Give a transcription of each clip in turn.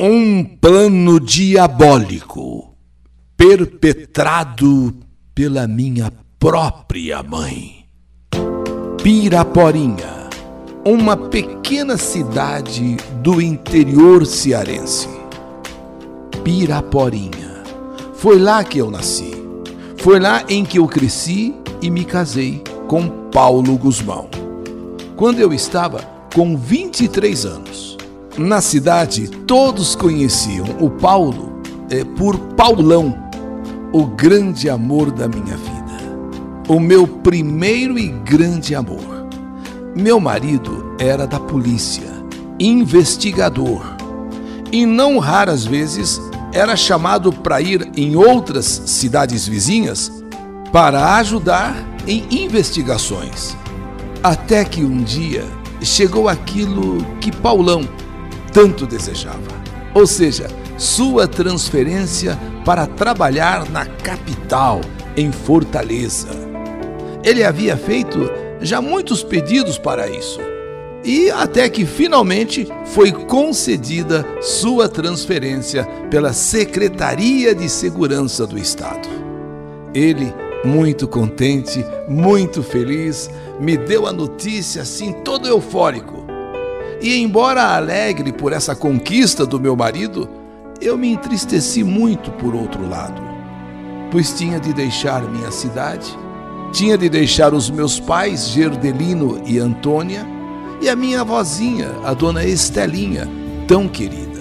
Um plano diabólico perpetrado pela minha própria mãe. Piraporinha, uma pequena cidade do interior cearense. Piraporinha. Foi lá que eu nasci. Foi lá em que eu cresci e me casei com Paulo Guzmão. Quando eu estava com 23 anos. Na cidade, todos conheciam o Paulo é, por Paulão, o grande amor da minha vida, o meu primeiro e grande amor. Meu marido era da polícia, investigador, e não raras vezes era chamado para ir em outras cidades vizinhas para ajudar em investigações. Até que um dia chegou aquilo que Paulão tanto desejava, ou seja, sua transferência para trabalhar na capital, em Fortaleza. Ele havia feito já muitos pedidos para isso. E até que finalmente foi concedida sua transferência pela Secretaria de Segurança do Estado. Ele, muito contente, muito feliz, me deu a notícia assim, todo eufórico. E embora alegre por essa conquista do meu marido, eu me entristeci muito por outro lado, pois tinha de deixar minha cidade, tinha de deixar os meus pais, Gerdelino e Antônia, e a minha avózinha, a dona Estelinha, tão querida,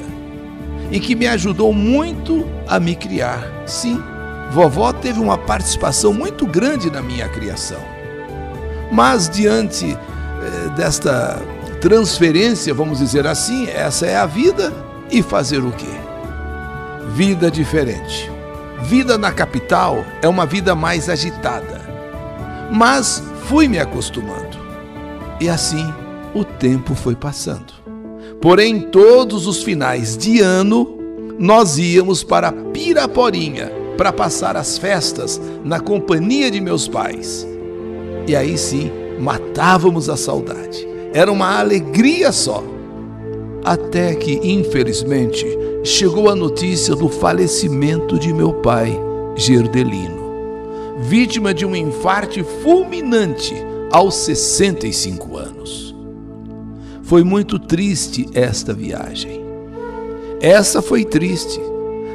e que me ajudou muito a me criar. Sim, vovó teve uma participação muito grande na minha criação. Mas diante eh, desta transferência, vamos dizer assim, essa é a vida e fazer o quê? Vida diferente. Vida na capital é uma vida mais agitada. Mas fui me acostumando. E assim o tempo foi passando. Porém, todos os finais de ano nós íamos para Piraporinha para passar as festas na companhia de meus pais. E aí sim, matávamos a saudade. Era uma alegria só. Até que, infelizmente, chegou a notícia do falecimento de meu pai, Gerdelino, vítima de um infarte fulminante aos 65 anos. Foi muito triste esta viagem. Essa foi triste,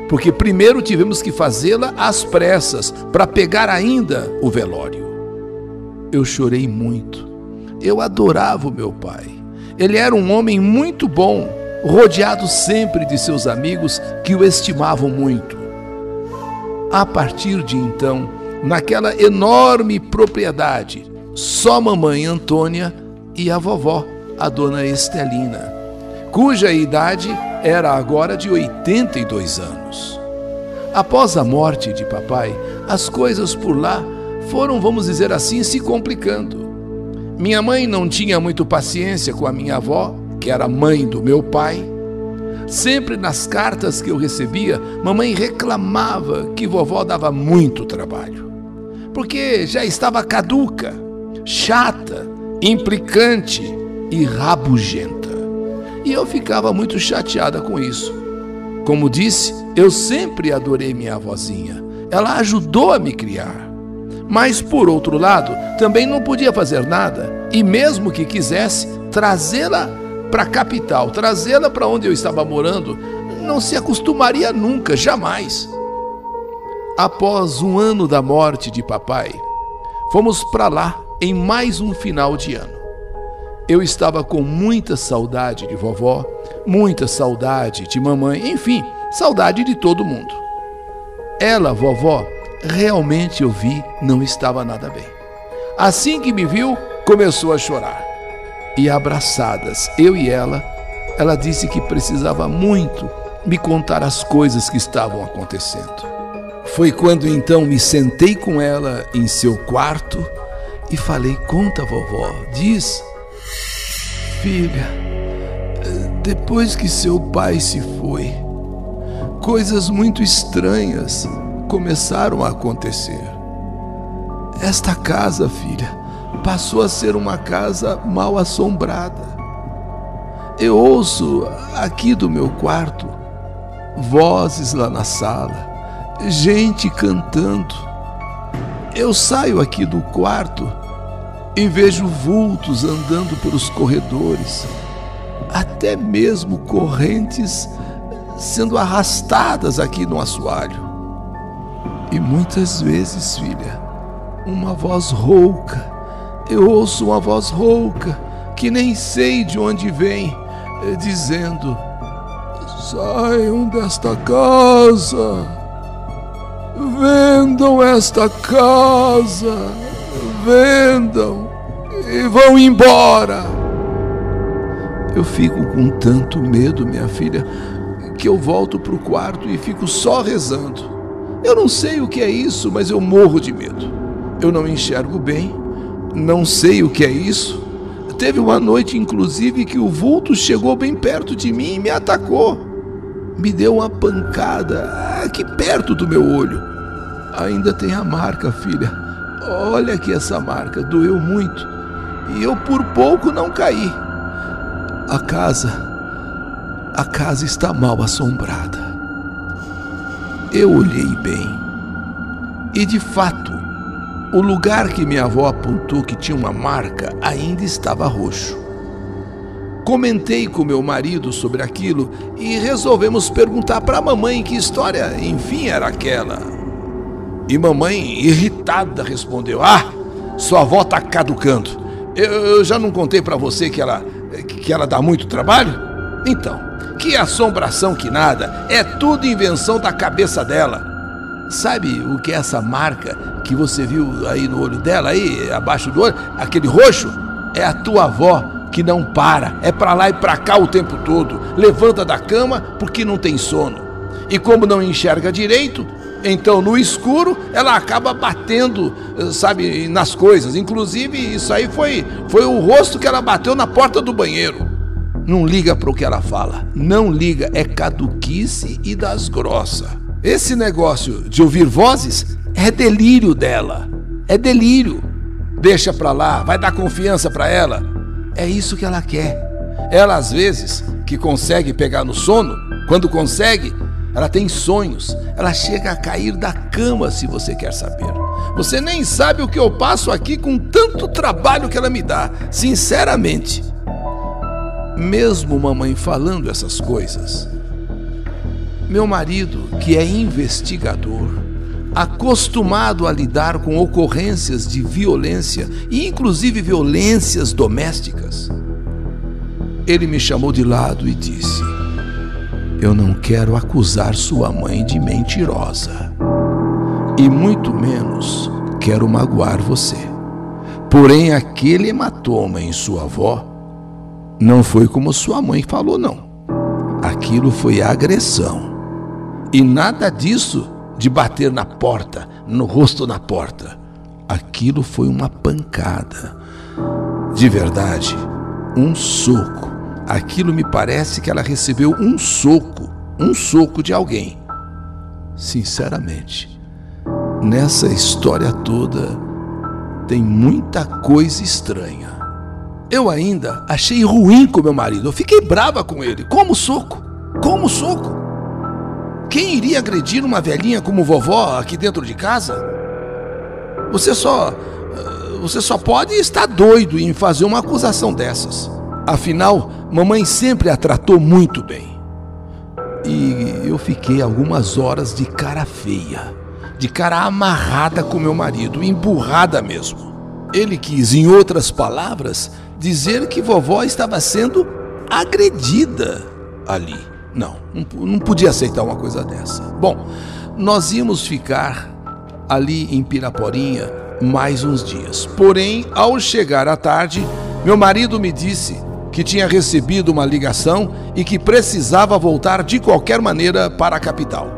porque primeiro tivemos que fazê-la às pressas para pegar ainda o velório eu chorei muito. Eu adorava o meu pai. Ele era um homem muito bom, rodeado sempre de seus amigos que o estimavam muito. A partir de então, naquela enorme propriedade, só mamãe Antônia e a vovó, a dona Estelina, cuja idade era agora de 82 anos. Após a morte de papai, as coisas por lá foram, vamos dizer assim, se complicando. Minha mãe não tinha muito paciência com a minha avó, que era mãe do meu pai. Sempre nas cartas que eu recebia, mamãe reclamava que vovó dava muito trabalho, porque já estava caduca, chata, implicante e rabugenta. E eu ficava muito chateada com isso. Como disse, eu sempre adorei minha avózinha. Ela ajudou a me criar. Mas, por outro lado, também não podia fazer nada, e mesmo que quisesse, trazê-la para a capital, trazê-la para onde eu estava morando, não se acostumaria nunca, jamais. Após um ano da morte de papai, fomos para lá em mais um final de ano. Eu estava com muita saudade de vovó, muita saudade de mamãe, enfim, saudade de todo mundo. Ela, vovó, realmente eu vi não estava nada bem. Assim que me viu, começou a chorar. E abraçadas, eu e ela, ela disse que precisava muito me contar as coisas que estavam acontecendo. Foi quando então me sentei com ela em seu quarto e falei: Conta, vovó, diz. Filha, depois que seu pai se foi, coisas muito estranhas começaram a acontecer. Esta casa, filha, passou a ser uma casa mal assombrada. Eu ouço aqui do meu quarto vozes lá na sala, gente cantando. Eu saio aqui do quarto e vejo vultos andando pelos corredores, até mesmo correntes sendo arrastadas aqui no assoalho. E muitas vezes, filha, uma voz rouca, eu ouço uma voz rouca, que nem sei de onde vem, eh, dizendo: Saiam desta casa, vendam esta casa, vendam e vão embora. Eu fico com tanto medo, minha filha, que eu volto para o quarto e fico só rezando. Eu não sei o que é isso, mas eu morro de medo. Eu não enxergo bem, não sei o que é isso. Teve uma noite, inclusive, que o vulto chegou bem perto de mim e me atacou. Me deu uma pancada aqui perto do meu olho. Ainda tem a marca, filha. Olha aqui essa marca, doeu muito. E eu por pouco não caí. A casa a casa está mal assombrada. Eu olhei bem e, de fato, o lugar que minha avó apontou que tinha uma marca ainda estava roxo. Comentei com meu marido sobre aquilo e resolvemos perguntar para a mamãe que história, enfim, era aquela. E mamãe, irritada, respondeu: Ah, sua avó está caducando. Eu, eu, já não contei para você que ela, que ela dá muito trabalho? Então, que assombração que nada, é tudo invenção da cabeça dela. Sabe o que é essa marca que você viu aí no olho dela, aí abaixo do olho, aquele roxo? É a tua avó que não para, é para lá e para cá o tempo todo. Levanta da cama porque não tem sono. E como não enxerga direito, então no escuro ela acaba batendo, sabe, nas coisas. Inclusive isso aí foi foi o rosto que ela bateu na porta do banheiro. Não liga para o que ela fala. Não liga, é caduquice e das grossas. Esse negócio de ouvir vozes é delírio dela. É delírio. Deixa para lá, vai dar confiança para ela. É isso que ela quer. Ela às vezes que consegue pegar no sono, quando consegue, ela tem sonhos. Ela chega a cair da cama se você quer saber. Você nem sabe o que eu passo aqui com tanto trabalho que ela me dá, sinceramente mesmo mamãe falando essas coisas. Meu marido, que é investigador, acostumado a lidar com ocorrências de violência e inclusive violências domésticas, ele me chamou de lado e disse: Eu não quero acusar sua mãe de mentirosa, e muito menos quero magoar você. Porém, aquele hematoma em sua avó não foi como sua mãe falou, não. Aquilo foi agressão. E nada disso de bater na porta, no rosto na porta. Aquilo foi uma pancada. De verdade, um soco. Aquilo me parece que ela recebeu um soco, um soco de alguém. Sinceramente, nessa história toda tem muita coisa estranha. Eu ainda achei ruim com meu marido. Eu fiquei brava com ele. Como soco? Como soco? Quem iria agredir uma velhinha como vovó aqui dentro de casa? Você só. Eh, você só pode estar doido em fazer uma acusação dessas. Afinal, mamãe sempre a tratou muito bem. E eu fiquei algumas horas de cara feia, de cara amarrada com meu marido, emburrada mesmo. Ele quis, em outras palavras, dizer que vovó estava sendo agredida ali. Não, não podia aceitar uma coisa dessa. Bom, nós íamos ficar ali em Piraporinha mais uns dias. Porém, ao chegar à tarde, meu marido me disse que tinha recebido uma ligação e que precisava voltar de qualquer maneira para a capital.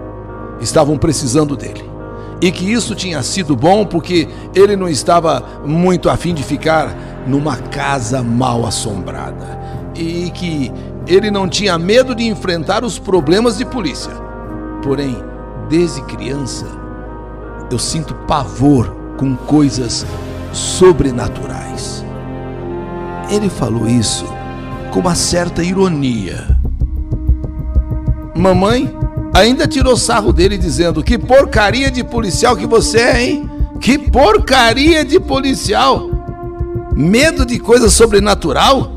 Estavam precisando dele e que isso tinha sido bom porque ele não estava muito afim de ficar numa casa mal assombrada e que ele não tinha medo de enfrentar os problemas de polícia. Porém, desde criança, eu sinto pavor com coisas sobrenaturais. Ele falou isso com uma certa ironia. Mamãe ainda tirou sarro dele dizendo: Que porcaria de policial que você é, hein? Que porcaria de policial! Medo de coisa sobrenatural?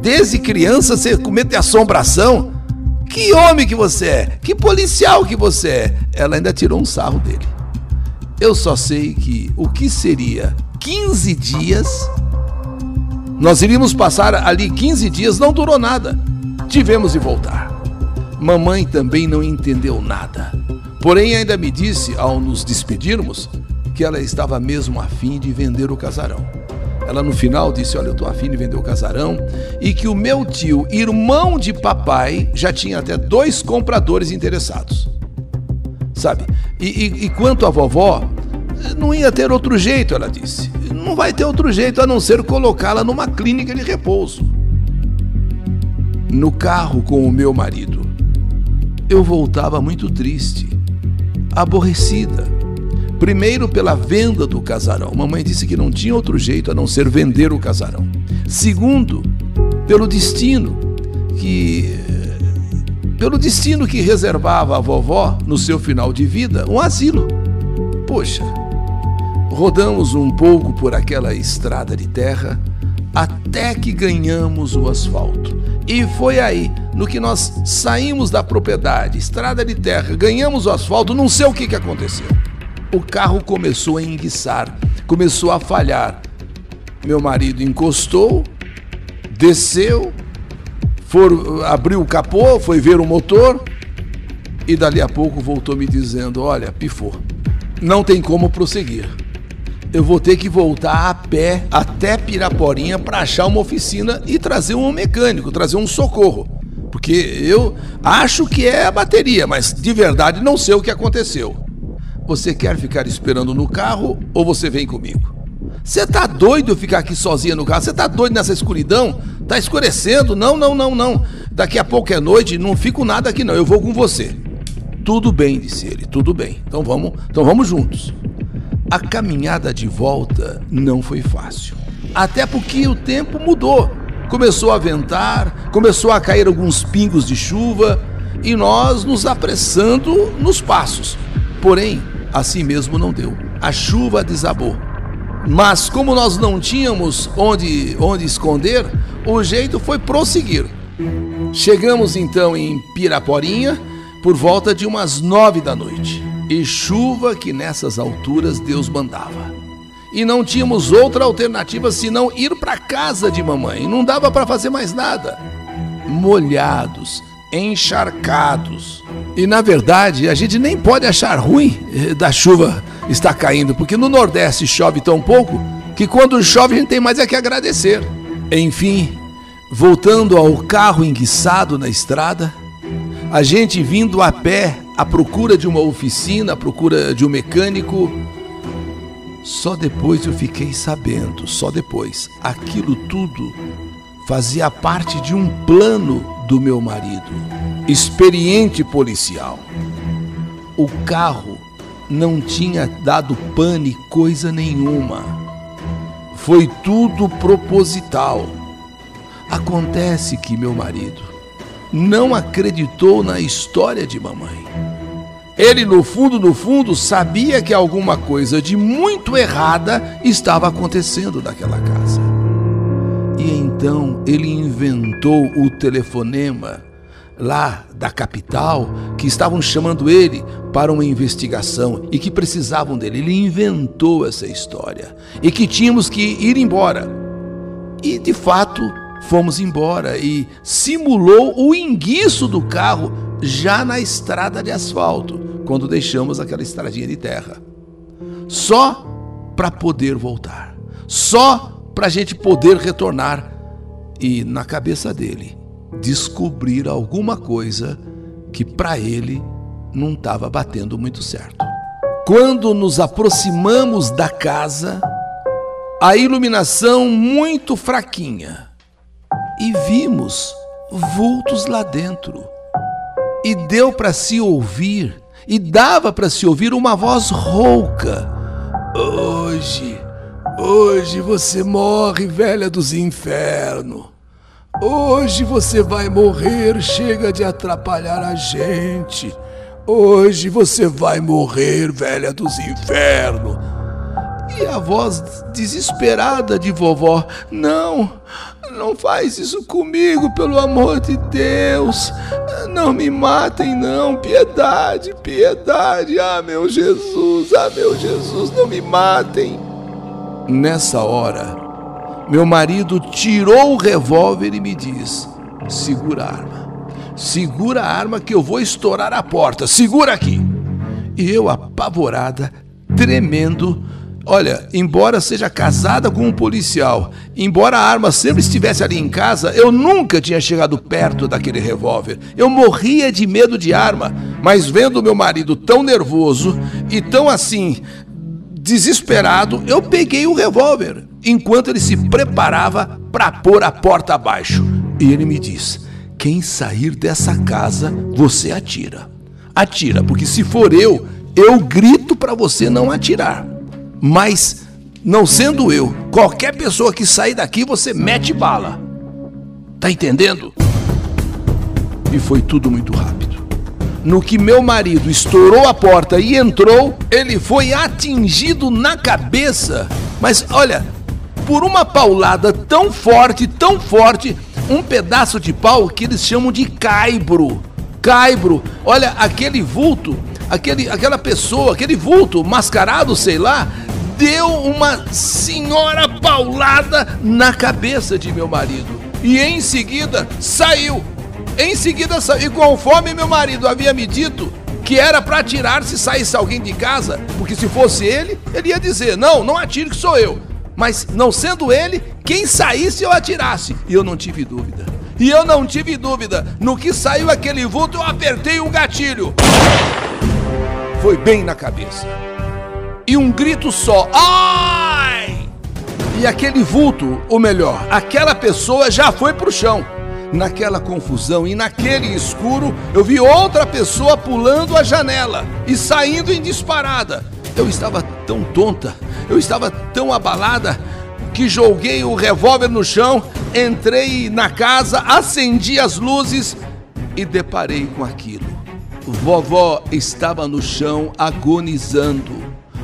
Desde criança você comete assombração? Que homem que você é? Que policial que você é? Ela ainda tirou um sarro dele. Eu só sei que o que seria 15 dias, nós iríamos passar ali 15 dias, não durou nada. Tivemos de voltar. Mamãe também não entendeu nada. Porém, ainda me disse, ao nos despedirmos, que ela estava mesmo afim de vender o casarão. Ela no final disse: Olha, eu estou afim de vender o casarão. E que o meu tio, irmão de papai, já tinha até dois compradores interessados. Sabe? E, e, e quanto à vovó, não ia ter outro jeito, ela disse. Não vai ter outro jeito a não ser colocá-la numa clínica de repouso. No carro com o meu marido, eu voltava muito triste, aborrecida Primeiro, pela venda do casarão. Mamãe disse que não tinha outro jeito a não ser vender o casarão. Segundo, pelo destino que pelo destino que reservava a vovó no seu final de vida, um asilo. Poxa, rodamos um pouco por aquela estrada de terra até que ganhamos o asfalto. E foi aí, no que nós saímos da propriedade, estrada de terra, ganhamos o asfalto, não sei o que, que aconteceu o carro começou a enguiçar, começou a falhar. Meu marido encostou, desceu, for, abriu o capô, foi ver o motor e dali a pouco voltou me dizendo: Olha, pifou, não tem como prosseguir. Eu vou ter que voltar a pé até Piraporinha para achar uma oficina e trazer um mecânico, trazer um socorro. Porque eu acho que é a bateria, mas de verdade não sei o que aconteceu. Você quer ficar esperando no carro ou você vem comigo? Você tá doido ficar aqui sozinha no carro? Você tá doido nessa escuridão? Tá escurecendo? Não, não, não, não. Daqui a pouco é noite, não fico nada aqui não. Eu vou com você. Tudo bem, disse ele. Tudo bem. Então vamos, então vamos juntos. A caminhada de volta não foi fácil. Até porque o tempo mudou. Começou a ventar, começou a cair alguns pingos de chuva e nós nos apressando nos passos. Porém, assim mesmo não deu. A chuva desabou. Mas como nós não tínhamos onde, onde esconder, o jeito foi prosseguir. Chegamos então em Piraporinha por volta de umas nove da noite. E chuva que nessas alturas Deus mandava. E não tínhamos outra alternativa senão ir para casa de mamãe. Não dava para fazer mais nada. Molhados, encharcados. E na verdade, a gente nem pode achar ruim eh, da chuva estar caindo, porque no Nordeste chove tão pouco que quando chove a gente tem mais é que agradecer. Enfim, voltando ao carro enguiçado na estrada, a gente vindo a pé à procura de uma oficina, à procura de um mecânico. Só depois eu fiquei sabendo, só depois. Aquilo tudo fazia parte de um plano do meu marido, experiente policial. O carro não tinha dado pane coisa nenhuma. Foi tudo proposital. Acontece que meu marido não acreditou na história de mamãe. Ele, no fundo, no fundo, sabia que alguma coisa de muito errada estava acontecendo naquela casa. E então ele inventou o telefonema lá da capital que estavam chamando ele para uma investigação e que precisavam dele. Ele inventou essa história e que tínhamos que ir embora. E de fato fomos embora e simulou o enguiço do carro já na estrada de asfalto, quando deixamos aquela estradinha de terra. Só para poder voltar. Só para a gente poder retornar e, na cabeça dele, descobrir alguma coisa que para ele não estava batendo muito certo. Quando nos aproximamos da casa, a iluminação muito fraquinha e vimos vultos lá dentro. E deu para se ouvir, e dava para se ouvir uma voz rouca. Hoje Hoje você morre, velha dos infernos. Hoje você vai morrer, chega de atrapalhar a gente. Hoje você vai morrer, velha dos infernos. E a voz desesperada de vovó: Não, não faz isso comigo, pelo amor de Deus. Não me matem, não. Piedade, piedade. Ah, meu Jesus, ah, meu Jesus, não me matem. Nessa hora, meu marido tirou o revólver e me diz: Segura a arma. Segura a arma que eu vou estourar a porta. Segura aqui. E eu, apavorada, tremendo, olha, embora seja casada com um policial, embora a arma sempre estivesse ali em casa, eu nunca tinha chegado perto daquele revólver. Eu morria de medo de arma, mas vendo meu marido tão nervoso e tão assim desesperado, eu peguei o revólver enquanto ele se preparava para pôr a porta abaixo. E ele me disse: quem sair dessa casa, você atira. Atira, porque se for eu, eu grito para você não atirar. Mas, não sendo eu, qualquer pessoa que sair daqui, você mete bala. Tá entendendo? E foi tudo muito rápido. No que meu marido estourou a porta e entrou, ele foi atingido na cabeça. Mas olha, por uma paulada tão forte, tão forte, um pedaço de pau que eles chamam de caibro. Caibro, olha, aquele vulto, aquele, aquela pessoa, aquele vulto mascarado, sei lá, deu uma senhora paulada na cabeça de meu marido. E em seguida saiu. Em seguida. E conforme meu marido havia me dito que era para atirar se saísse alguém de casa, porque se fosse ele, ele ia dizer: Não, não atire que sou eu. Mas não sendo ele, quem saísse eu atirasse. E eu não tive dúvida. E eu não tive dúvida. No que saiu aquele vulto, eu apertei um gatilho. Foi bem na cabeça. E um grito só. Ai! E aquele vulto, ou melhor, aquela pessoa já foi pro chão. Naquela confusão e naquele escuro, eu vi outra pessoa pulando a janela e saindo em disparada. Eu estava tão tonta, eu estava tão abalada que joguei o revólver no chão, entrei na casa, acendi as luzes e deparei com aquilo. Vovó estava no chão agonizando.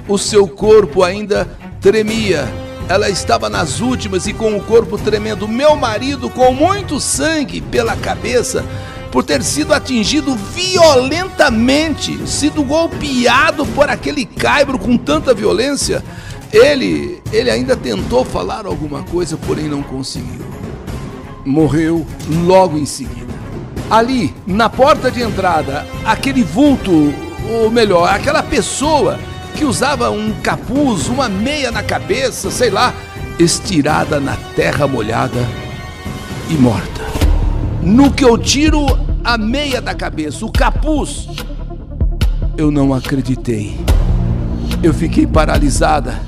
O seu corpo ainda tremia. Ela estava nas últimas e com o corpo tremendo. Meu marido, com muito sangue pela cabeça, por ter sido atingido violentamente, sido golpeado por aquele caibro com tanta violência, ele, ele ainda tentou falar alguma coisa, porém não conseguiu. Morreu logo em seguida. Ali, na porta de entrada, aquele vulto, ou melhor, aquela pessoa que usava um capuz, uma meia na cabeça, sei lá, estirada na terra molhada e morta. No que eu tiro a meia da cabeça, o capuz, eu não acreditei. Eu fiquei paralisada.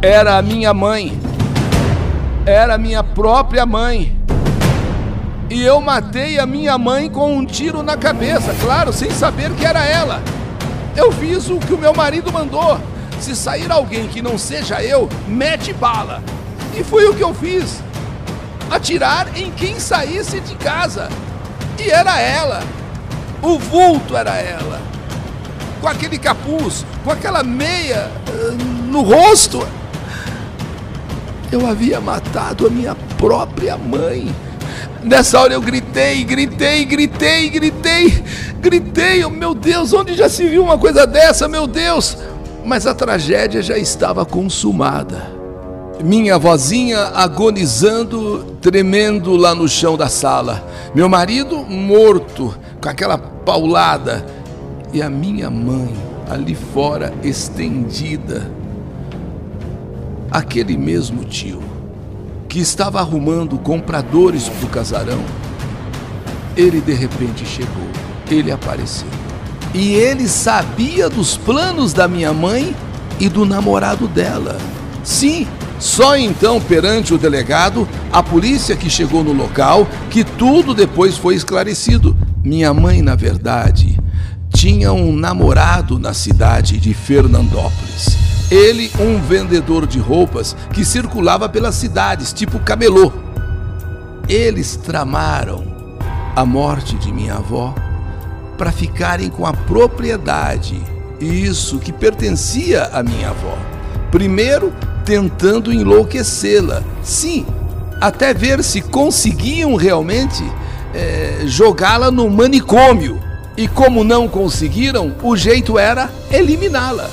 Era a minha mãe. Era a minha própria mãe. E eu matei a minha mãe com um tiro na cabeça, claro, sem saber que era ela. Eu fiz o que o meu marido mandou. Se sair alguém que não seja eu, mete bala. E foi o que eu fiz atirar em quem saísse de casa. E era ela. O vulto era ela. Com aquele capuz, com aquela meia uh, no rosto. Eu havia matado a minha própria mãe. Nessa hora eu gritei, gritei, gritei, gritei, gritei. Oh, meu Deus, onde já se viu uma coisa dessa, meu Deus? Mas a tragédia já estava consumada minha vozinha agonizando, tremendo lá no chão da sala, meu marido morto, com aquela paulada, e a minha mãe ali fora estendida. Aquele mesmo tio que estava arrumando compradores para o casarão, ele de repente chegou, ele apareceu. E ele sabia dos planos da minha mãe e do namorado dela. Sim, só então, perante o delegado, a polícia que chegou no local, que tudo depois foi esclarecido. Minha mãe, na verdade, tinha um namorado na cidade de Fernandópolis. Ele, um vendedor de roupas que circulava pelas cidades, tipo camelô. Eles tramaram a morte de minha avó para ficarem com a propriedade, isso que pertencia à minha avó. Primeiro, tentando enlouquecê-la. Sim, até ver se conseguiam realmente é, jogá-la no manicômio. E como não conseguiram, o jeito era eliminá-la.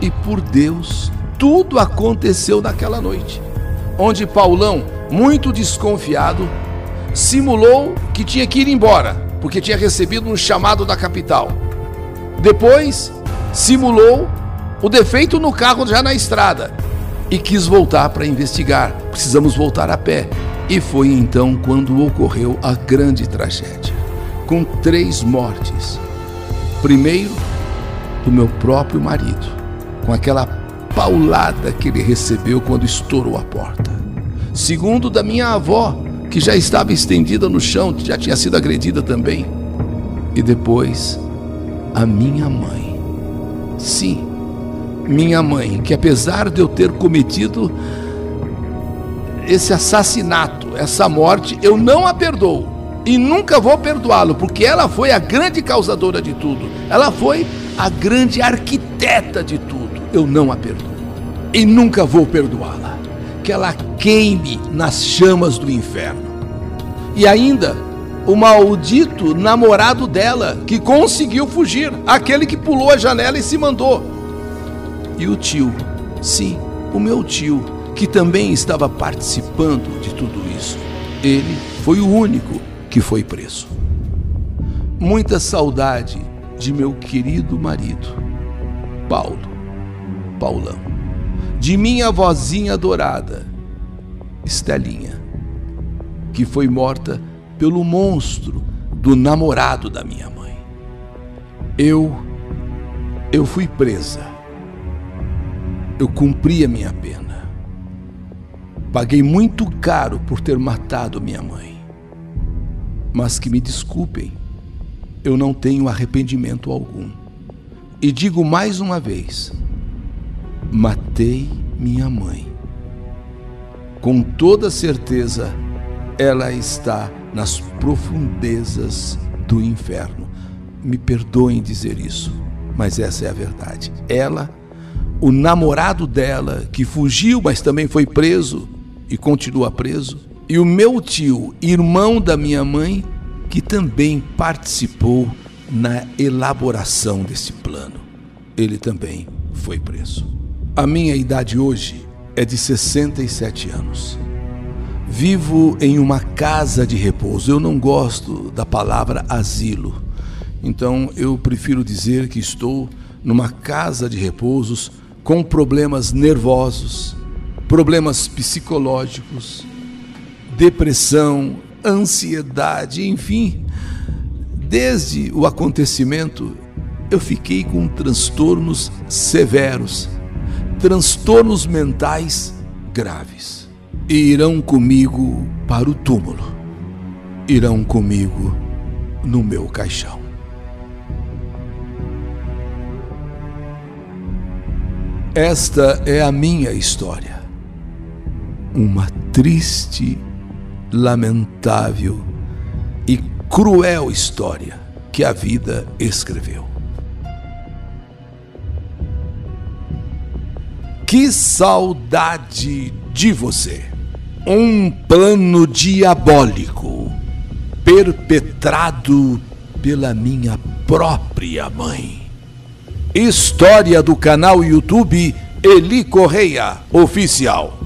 E por Deus, tudo aconteceu naquela noite, onde Paulão, muito desconfiado, simulou que tinha que ir embora, porque tinha recebido um chamado da capital. Depois, simulou o defeito no carro já na estrada e quis voltar para investigar. Precisamos voltar a pé. E foi então quando ocorreu a grande tragédia, com três mortes. Primeiro, do meu próprio marido, com aquela paulada que ele recebeu quando estourou a porta. Segundo, da minha avó, que já estava estendida no chão, já tinha sido agredida também. E depois, a minha mãe. Sim, minha mãe, que apesar de eu ter cometido esse assassinato, essa morte, eu não a perdoo e nunca vou perdoá-lo, porque ela foi a grande causadora de tudo. Ela foi a grande arquiteta de tudo. Eu não a perdoo e nunca vou perdoá-la. Que ela queime nas chamas do inferno. E ainda o maldito namorado dela que conseguiu fugir, aquele que pulou a janela e se mandou. E o tio, sim, o meu tio, que também estava participando de tudo isso. Ele foi o único que foi preso. Muita saudade de meu querido marido, Paulo, Paulão, de minha vozinha adorada, Estelinha, que foi morta pelo monstro do namorado da minha mãe. Eu, eu fui presa eu cumpri a minha pena. Paguei muito caro por ter matado minha mãe. Mas que me desculpem, eu não tenho arrependimento algum. E digo mais uma vez: matei minha mãe. Com toda certeza, ela está nas profundezas do inferno. Me perdoem dizer isso, mas essa é a verdade. Ela o namorado dela, que fugiu, mas também foi preso e continua preso, e o meu tio, irmão da minha mãe, que também participou na elaboração desse plano. Ele também foi preso. A minha idade hoje é de 67 anos. Vivo em uma casa de repouso. Eu não gosto da palavra asilo. Então eu prefiro dizer que estou numa casa de repousos com problemas nervosos, problemas psicológicos, depressão, ansiedade, enfim. Desde o acontecimento, eu fiquei com transtornos severos, transtornos mentais graves. E irão comigo para o túmulo, irão comigo no meu caixão. Esta é a minha história. Uma triste, lamentável e cruel história que a vida escreveu. Que saudade de você! Um plano diabólico perpetrado pela minha própria mãe. História do canal YouTube Eli Correia Oficial.